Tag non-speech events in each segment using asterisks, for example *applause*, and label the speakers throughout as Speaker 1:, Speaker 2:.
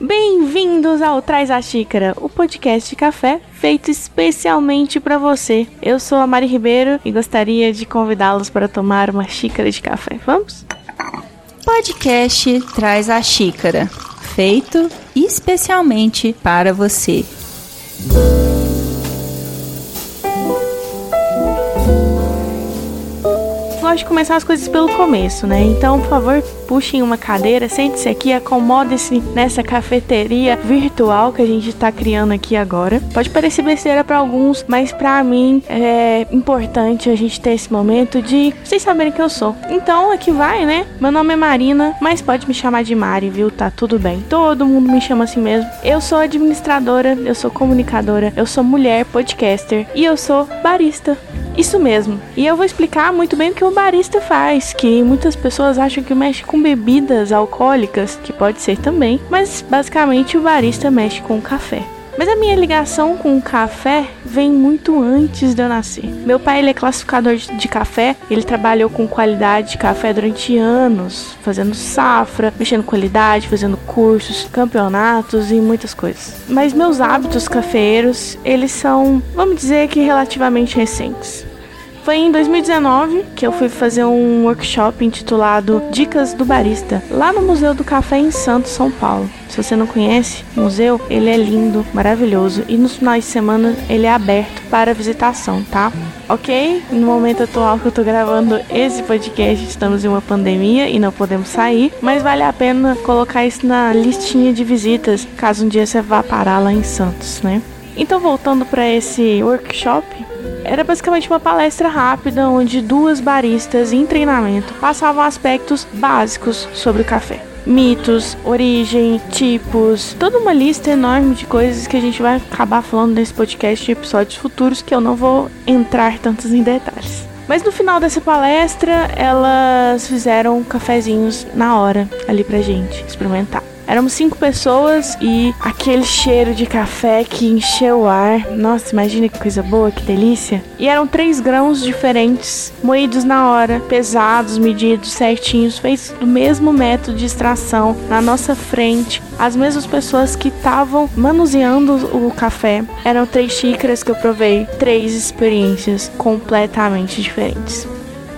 Speaker 1: Bem-vindos ao Traz a Xícara, o podcast de café feito especialmente para você. Eu sou a Mari Ribeiro e gostaria de convidá-los para tomar uma xícara de café. Vamos?
Speaker 2: Podcast Traz a Xícara, feito especialmente para você.
Speaker 1: gosto de começar as coisas pelo começo, né? Então, por favor, puxem uma cadeira, sente-se aqui, acomode-se nessa cafeteria virtual que a gente tá criando aqui agora. Pode parecer besteira para alguns, mas para mim é importante a gente ter esse momento de vocês saberem quem eu sou. Então, aqui vai, né? Meu nome é Marina, mas pode me chamar de Mari, viu? Tá tudo bem. Todo mundo me chama assim mesmo. Eu sou administradora, eu sou comunicadora, eu sou mulher podcaster e eu sou barista. Isso mesmo. E eu vou explicar muito bem o que o barista faz, que muitas pessoas acham que mexe com bebidas alcoólicas, que pode ser também, mas basicamente o barista mexe com café. Mas a minha ligação com o café vem muito antes de eu nascer. Meu pai ele é classificador de café, ele trabalhou com qualidade de café durante anos, fazendo safra, mexendo com qualidade, fazendo cursos, campeonatos e muitas coisas. Mas meus hábitos cafeeiros, eles são, vamos dizer que relativamente recentes. Foi em 2019 que eu fui fazer um workshop intitulado Dicas do Barista, lá no Museu do Café em Santos, São Paulo. Se você não conhece o museu, ele é lindo, maravilhoso e nos finais de semana ele é aberto para visitação, tá? Ok? No momento atual que eu tô gravando esse podcast, estamos em uma pandemia e não podemos sair, mas vale a pena colocar isso na listinha de visitas caso um dia você vá parar lá em Santos, né? Então, voltando para esse workshop, era basicamente uma palestra rápida onde duas baristas em treinamento passavam aspectos básicos sobre o café mitos, origem, tipos, toda uma lista enorme de coisas que a gente vai acabar falando nesse podcast em episódios futuros que eu não vou entrar tantos em detalhes. Mas no final dessa palestra, elas fizeram cafezinhos na hora ali pra gente experimentar. Éramos cinco pessoas e aquele cheiro de café que encheu o ar. Nossa, imagina que coisa boa, que delícia. E eram três grãos diferentes, moídos na hora, pesados, medidos certinhos, feitos do mesmo método de extração na nossa frente. As mesmas pessoas que estavam manuseando o café. Eram três xícaras que eu provei, três experiências completamente diferentes.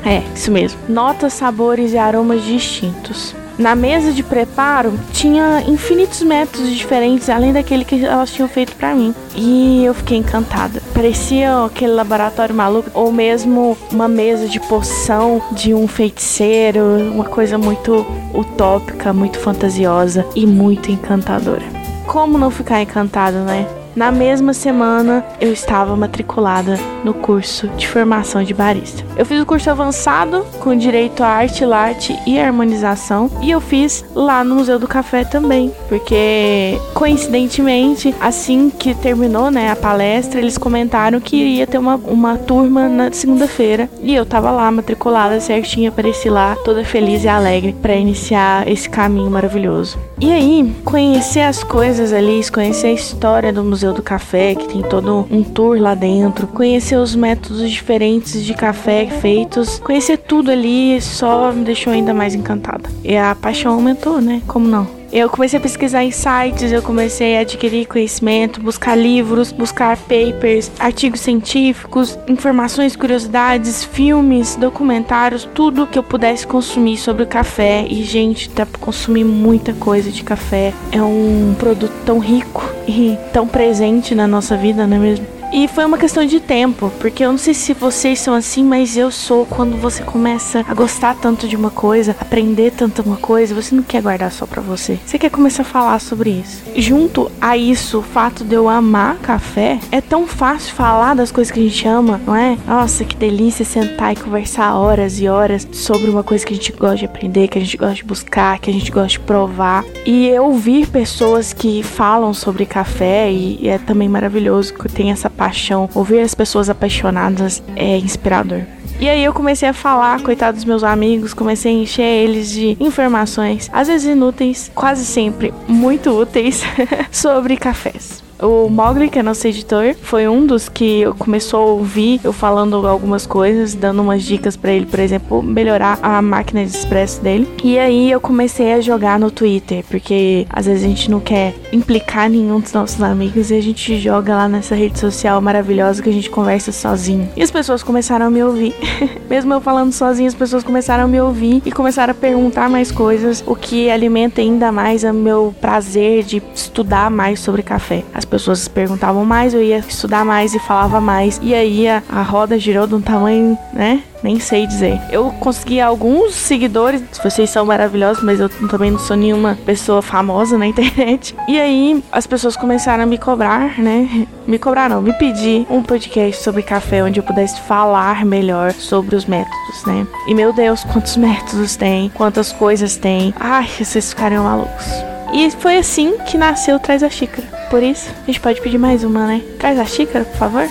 Speaker 1: É, isso mesmo. Notas, sabores e aromas distintos. Na mesa de preparo tinha infinitos métodos diferentes, além daquele que elas tinham feito para mim. E eu fiquei encantada. Parecia aquele laboratório maluco, ou mesmo uma mesa de poção de um feiticeiro, uma coisa muito utópica, muito fantasiosa e muito encantadora. Como não ficar encantado, né? Na mesma semana, eu estava matriculada no curso de formação de barista. Eu fiz o curso avançado com direito a arte, latte e harmonização e eu fiz lá no Museu do Café também, porque coincidentemente, assim que terminou, né, a palestra, eles comentaram que iria ter uma, uma turma na segunda-feira e eu tava lá matriculada certinha, apareci lá toda feliz e alegre para iniciar esse caminho maravilhoso. E aí, conhecer as coisas ali, conhecer a história do Museu do Café, que tem todo um tour lá dentro, conhecer os métodos diferentes de café feitos, conhecer tudo ali só me deixou ainda mais encantada. E a paixão aumentou, né? Como não? Eu comecei a pesquisar em sites, eu comecei a adquirir conhecimento, buscar livros, buscar papers, artigos científicos, informações, curiosidades, filmes, documentários, tudo que eu pudesse consumir sobre o café. E, gente, dá pra consumir muita coisa de café. É um produto tão rico e tão presente na nossa vida, não é mesmo? E foi uma questão de tempo, porque eu não sei se vocês são assim, mas eu sou quando você começa a gostar tanto de uma coisa, aprender tanto uma coisa, você não quer guardar só para você. Você quer começar a falar sobre isso. Junto a isso, o fato de eu amar café, é tão fácil falar das coisas que a gente ama, não é? Nossa, que delícia sentar e conversar horas e horas sobre uma coisa que a gente gosta de aprender, que a gente gosta de buscar, que a gente gosta de provar. E eu ouvir pessoas que falam sobre café e, é também maravilhoso que tem essa paixão, ouvir as pessoas apaixonadas é inspirador. E aí eu comecei a falar, coitado dos meus amigos, comecei a encher eles de informações, às vezes inúteis, quase sempre muito úteis, *laughs* sobre cafés. O Mogli, que é nosso editor, foi um dos que começou a ouvir eu falando algumas coisas, dando umas dicas para ele, por exemplo, melhorar a máquina de expresso dele. E aí eu comecei a jogar no Twitter, porque às vezes a gente não quer implicar nenhum dos nossos amigos e a gente joga lá nessa rede social maravilhosa que a gente conversa sozinho. E as pessoas começaram a me ouvir. *laughs* Mesmo eu falando sozinho, as pessoas começaram a me ouvir e começaram a perguntar mais coisas, o que alimenta ainda mais o meu prazer de estudar mais sobre café. As pessoas perguntavam mais, eu ia estudar mais e falava mais. E aí a, a roda girou de um tamanho, né? nem sei dizer. Eu consegui alguns seguidores, vocês são maravilhosos, mas eu também não sou nenhuma pessoa famosa na *laughs* internet. E aí as pessoas começaram a me cobrar, né? Me cobrar não, me pedir um podcast sobre café onde eu pudesse falar melhor sobre os métodos, né? E meu Deus, quantos *laughs* métodos tem, quantas coisas tem. Ai, vocês ficariam malucos. E foi assim que nasceu Traz a Xícara. Por isso, a gente pode pedir mais uma, né? Traz a xícara, por favor.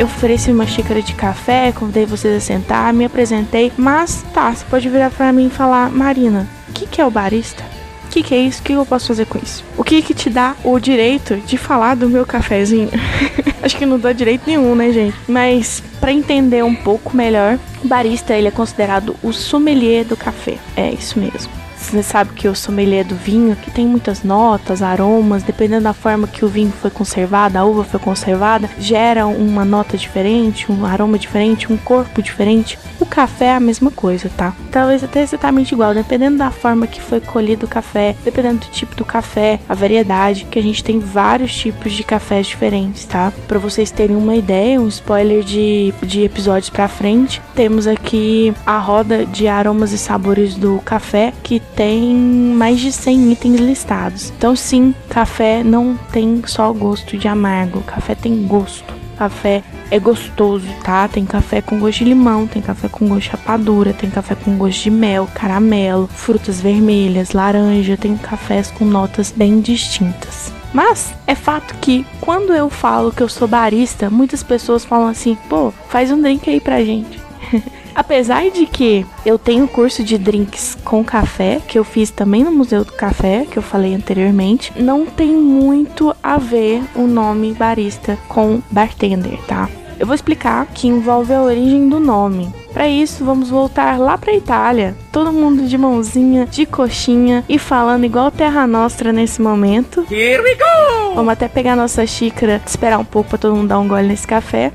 Speaker 1: eu ofereci uma xícara de café, convidei vocês a sentar, me apresentei, mas tá, você pode virar para mim e falar, Marina, o que, que é o barista? O que, que é isso? O que eu posso fazer com isso? O que que te dá o direito de falar do meu cafezinho? *laughs* Acho que não dá direito nenhum, né, gente? Mas para entender um pouco melhor, o barista ele é considerado o sommelier do café. É isso mesmo. Você sabe que o sommelier do vinho, que tem muitas notas, aromas, dependendo da forma que o vinho foi conservado, a uva foi conservada, gera uma nota diferente, um aroma diferente, um corpo diferente. O café é a mesma coisa, tá? Talvez até exatamente igual, dependendo da forma que foi colhido o café, dependendo do tipo do café, a variedade, que a gente tem vários tipos de cafés diferentes, tá? Para vocês terem uma ideia, um spoiler de, de episódios para frente, temos aqui a roda de aromas e sabores do café, que tem mais de 100 itens listados. Então, sim, café não tem só gosto de amargo, café tem gosto. Café é gostoso, tá? Tem café com gosto de limão, tem café com gosto de rapadura, tem café com gosto de mel, caramelo, frutas vermelhas, laranja, tem cafés com notas bem distintas. Mas é fato que quando eu falo que eu sou barista, muitas pessoas falam assim: pô, faz um drink aí pra gente. Apesar de que eu tenho curso de drinks com café, que eu fiz também no Museu do Café, que eu falei anteriormente, não tem muito a ver o nome barista com bartender, tá? Eu vou explicar que envolve a origem do nome. Para isso, vamos voltar lá para Itália. Todo mundo de mãozinha, de coxinha e falando igual Terra Nostra nesse momento. Here we go! Vamos até pegar nossa xícara, esperar um pouco para todo mundo dar um gole nesse café.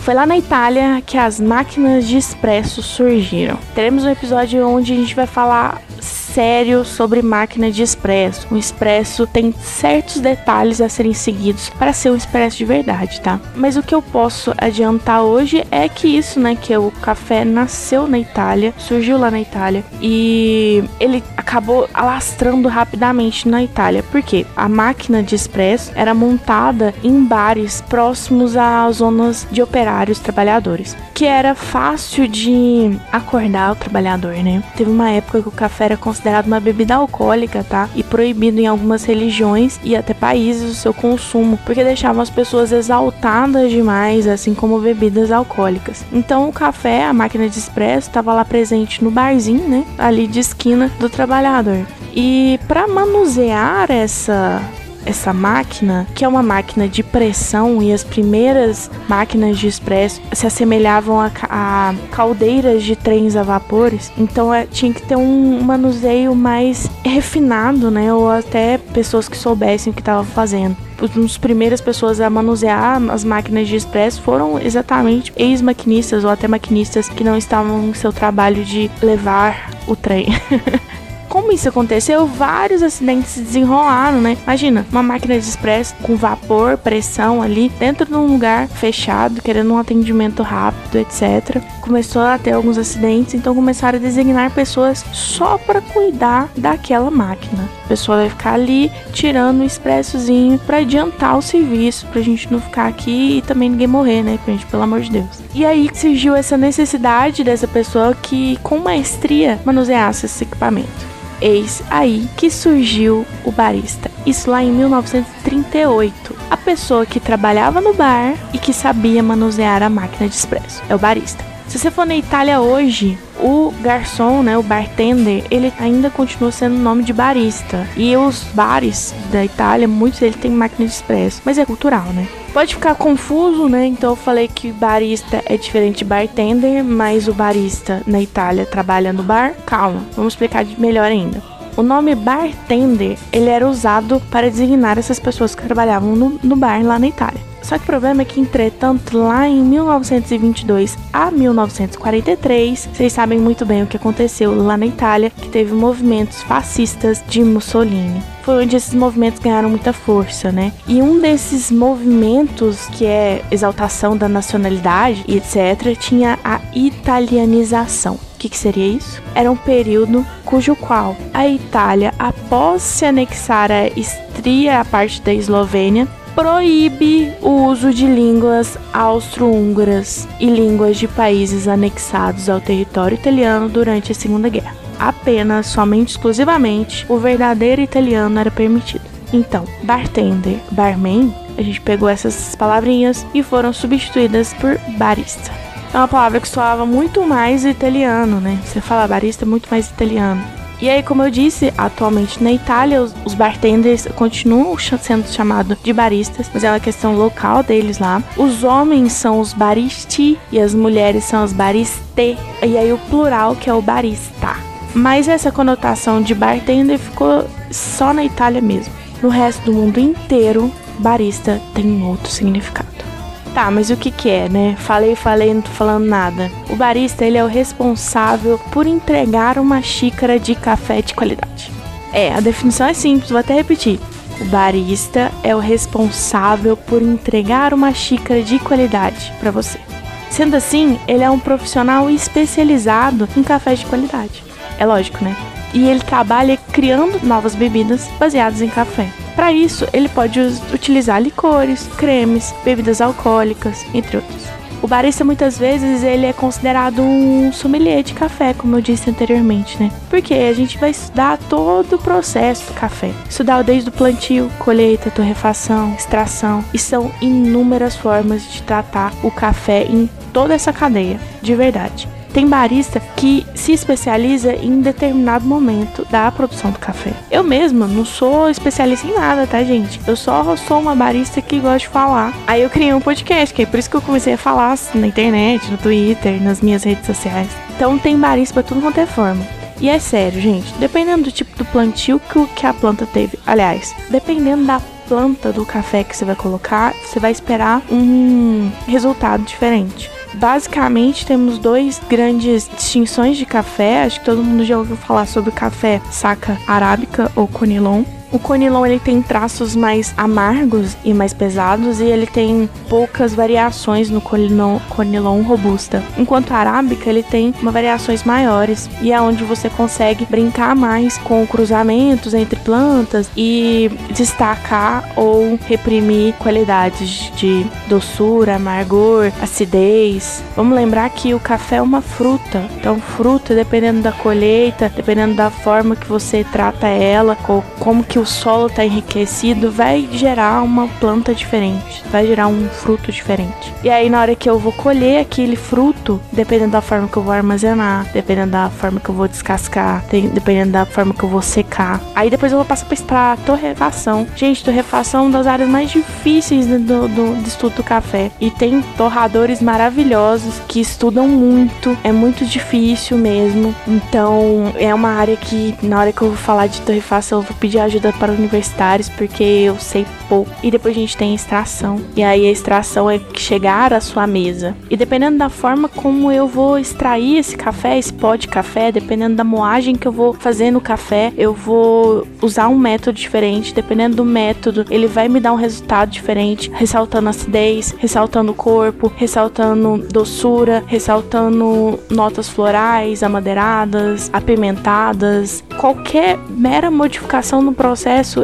Speaker 1: Foi lá na Itália que as máquinas de expresso surgiram. Teremos um episódio onde a gente vai falar sério sobre máquina de expresso. O expresso tem certos detalhes a serem seguidos para ser um expresso de verdade, tá? Mas o que eu posso adiantar hoje é que isso, né, que o café nasceu na Itália, surgiu lá na Itália e ele acabou alastrando rapidamente na Itália. porque A máquina de expresso era montada em bares próximos às zonas de operários trabalhadores, que era fácil de acordar o trabalhador, né? Teve uma época que o café era considerado uma bebida alcoólica, tá? E proibido em algumas religiões e até países o seu consumo, porque deixavam as pessoas exaltadas demais, assim como bebidas alcoólicas. Então o café, a máquina de expresso, estava lá presente no barzinho, né? Ali de esquina do trabalhador. E para manusear essa essa máquina, que é uma máquina de pressão e as primeiras máquinas de expresso se assemelhavam a, a caldeiras de trens a vapores, então é, tinha que ter um manuseio mais refinado, né? Ou até pessoas que soubessem o que estavam fazendo as primeiras pessoas a manusear as máquinas de expresso foram exatamente ex-maquinistas ou até maquinistas que não estavam em seu trabalho de levar o trem. *laughs* como isso aconteceu, vários acidentes se desenrolaram, né? Imagina, uma máquina de expresso com vapor, pressão ali, dentro de um lugar fechado, querendo um atendimento rápido, etc. Começou a ter alguns acidentes, então começaram a designar pessoas só para cuidar daquela máquina. A pessoa vai ficar ali tirando o expressozinho para adiantar o serviço, pra gente não ficar aqui e também ninguém morrer, né, gente, pelo amor de Deus. E aí surgiu essa necessidade dessa pessoa que com maestria manuseasse esse equipamento. Eis aí que surgiu o barista. Isso lá em 1938. A pessoa que trabalhava no bar e que sabia manusear a máquina de expresso. É o barista. Se você for na Itália hoje, o garçom, né, o bartender, ele ainda continua sendo o nome de barista. E os bares da Itália, muitos deles têm máquina de expresso, mas é cultural, né? Pode ficar confuso, né? Então eu falei que barista é diferente de bartender, mas o barista na Itália trabalha no bar. Calma, vamos explicar melhor ainda. O nome bartender ele era usado para designar essas pessoas que trabalhavam no, no bar lá na Itália. Só que o problema é que, entretanto, lá em 1922 a 1943, vocês sabem muito bem o que aconteceu lá na Itália, que teve movimentos fascistas de Mussolini foi onde esses movimentos ganharam muita força, né? E um desses movimentos, que é exaltação da nacionalidade e etc., tinha a italianização. O que, que, seria isso? Era um período cujo qual a Itália, após se anexar a Istria, a parte da Eslovênia, proíbe o uso de línguas austro-húngaras e línguas de países anexados ao território italiano durante a Segunda Guerra. Apenas, somente, exclusivamente, o verdadeiro italiano era permitido. Então, bartender, barman, a gente pegou essas palavrinhas e foram substituídas por barista. É uma palavra que soava muito mais italiano, né? Você fala barista, muito mais italiano. E aí, como eu disse, atualmente na Itália, os, os bartenders continuam sendo chamados de baristas, mas é uma questão local deles lá. Os homens são os baristi e as mulheres são os bariste. E aí, o plural, que é o barista. Mas essa conotação de bartender ficou só na Itália mesmo. No resto do mundo inteiro, barista tem um outro significado. Tá, mas o que que é, né? Falei, falei, não tô falando nada. O barista, ele é o responsável por entregar uma xícara de café de qualidade. É, a definição é simples, vou até repetir. O barista é o responsável por entregar uma xícara de qualidade para você. Sendo assim, ele é um profissional especializado em café de qualidade. É lógico, né? E ele trabalha criando novas bebidas baseadas em café. Para isso, ele pode utilizar licores, cremes, bebidas alcoólicas, entre outros. O barista muitas vezes ele é considerado um sommelier de café, como eu disse anteriormente, né? Porque a gente vai estudar todo o processo do café. Estudar desde o plantio, colheita, torrefação, extração. E são inúmeras formas de tratar o café em toda essa cadeia, de verdade. Tem barista que se especializa em determinado momento da produção do café. Eu mesma não sou especialista em nada, tá, gente? Eu só sou uma barista que gosta de falar. Aí eu criei um podcast, que é por isso que eu comecei a falar na internet, no Twitter, nas minhas redes sociais. Então tem barista pra tudo quanto é forma. E é sério, gente, dependendo do tipo do plantio que a planta teve, aliás, dependendo da planta do café que você vai colocar, você vai esperar um resultado diferente. Basicamente, temos dois grandes distinções de café. Acho que todo mundo já ouviu falar sobre o café saca arábica ou conilon. O conilon ele tem traços mais amargos e mais pesados e ele tem poucas variações no conilon, conilon robusta. Enquanto a arábica ele tem uma variações maiores e é onde você consegue brincar mais com cruzamentos entre plantas e destacar ou reprimir qualidades de doçura, amargor, acidez. Vamos lembrar que o café é uma fruta. Então, fruta, dependendo da colheita, dependendo da forma que você trata ela, como que o solo está enriquecido, vai gerar uma planta diferente, vai gerar um fruto diferente. E aí, na hora que eu vou colher aquele fruto, dependendo da forma que eu vou armazenar, dependendo da forma que eu vou descascar, dependendo da forma que eu vou secar, aí depois eu vou passar para torrefação. Gente, torrefação é uma das áreas mais difíceis do, do, do estudo do café. E tem torradores maravilhosos que estudam muito, é muito difícil mesmo. Então, é uma área que, na hora que eu vou falar de torrefação, eu vou pedir ajuda para universitários porque eu sei pouco. E depois a gente tem a extração. E aí a extração é chegar à sua mesa. E dependendo da forma como eu vou extrair esse café, esse pó de café, dependendo da moagem que eu vou fazer no café, eu vou usar um método diferente. Dependendo do método, ele vai me dar um resultado diferente, ressaltando acidez, ressaltando corpo, ressaltando doçura, ressaltando notas florais, amadeiradas, apimentadas. Qualquer mera modificação no processo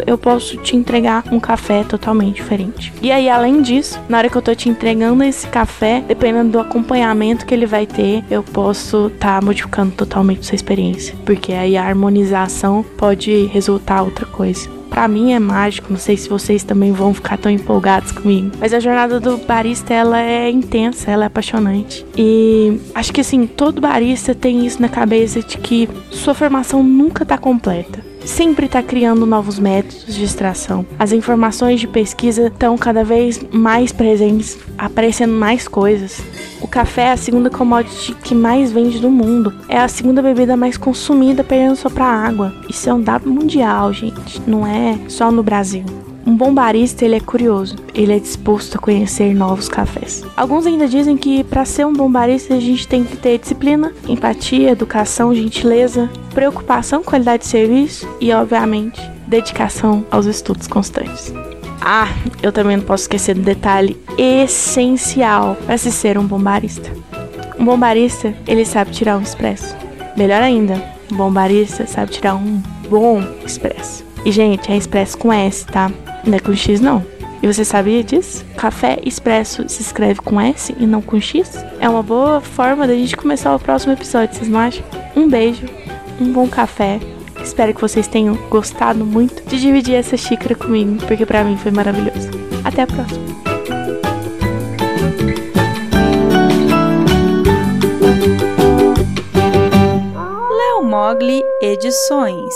Speaker 1: eu posso te entregar um café totalmente diferente. E aí, além disso, na hora que eu tô te entregando esse café, dependendo do acompanhamento que ele vai ter, eu posso estar tá modificando totalmente sua experiência. Porque aí a harmonização pode resultar outra coisa para mim é mágico. Não sei se vocês também vão ficar tão empolgados comigo. Mas a jornada do barista, ela é intensa, ela é apaixonante. E acho que assim, todo barista tem isso na cabeça de que sua formação nunca tá completa sempre está criando novos métodos de extração. As informações de pesquisa estão cada vez mais presentes, aparecendo mais coisas. O café é a segunda commodity que mais vende no mundo. É a segunda bebida mais consumida, perdendo só para água. Isso é um dado mundial, gente. Não é só no Brasil. Um bom barista, ele é curioso, ele é disposto a conhecer novos cafés. Alguns ainda dizem que para ser um bom barista a gente tem que ter disciplina, empatia, educação, gentileza, preocupação com qualidade de serviço e, obviamente, dedicação aos estudos constantes. Ah, eu também não posso esquecer do detalhe essencial para se ser um bom barista. Um bom barista, ele sabe tirar um expresso. Melhor ainda, um bom barista sabe tirar um bom expresso. E, gente, é expresso com S, tá? Não é com X, não. E você sabia disso? Café expresso se escreve com S e não com X? É uma boa forma da gente começar o próximo episódio, vocês não acham? Um beijo, um bom café. Espero que vocês tenham gostado muito de dividir essa xícara comigo, porque para mim foi maravilhoso. Até a próxima.
Speaker 2: Mogli Edições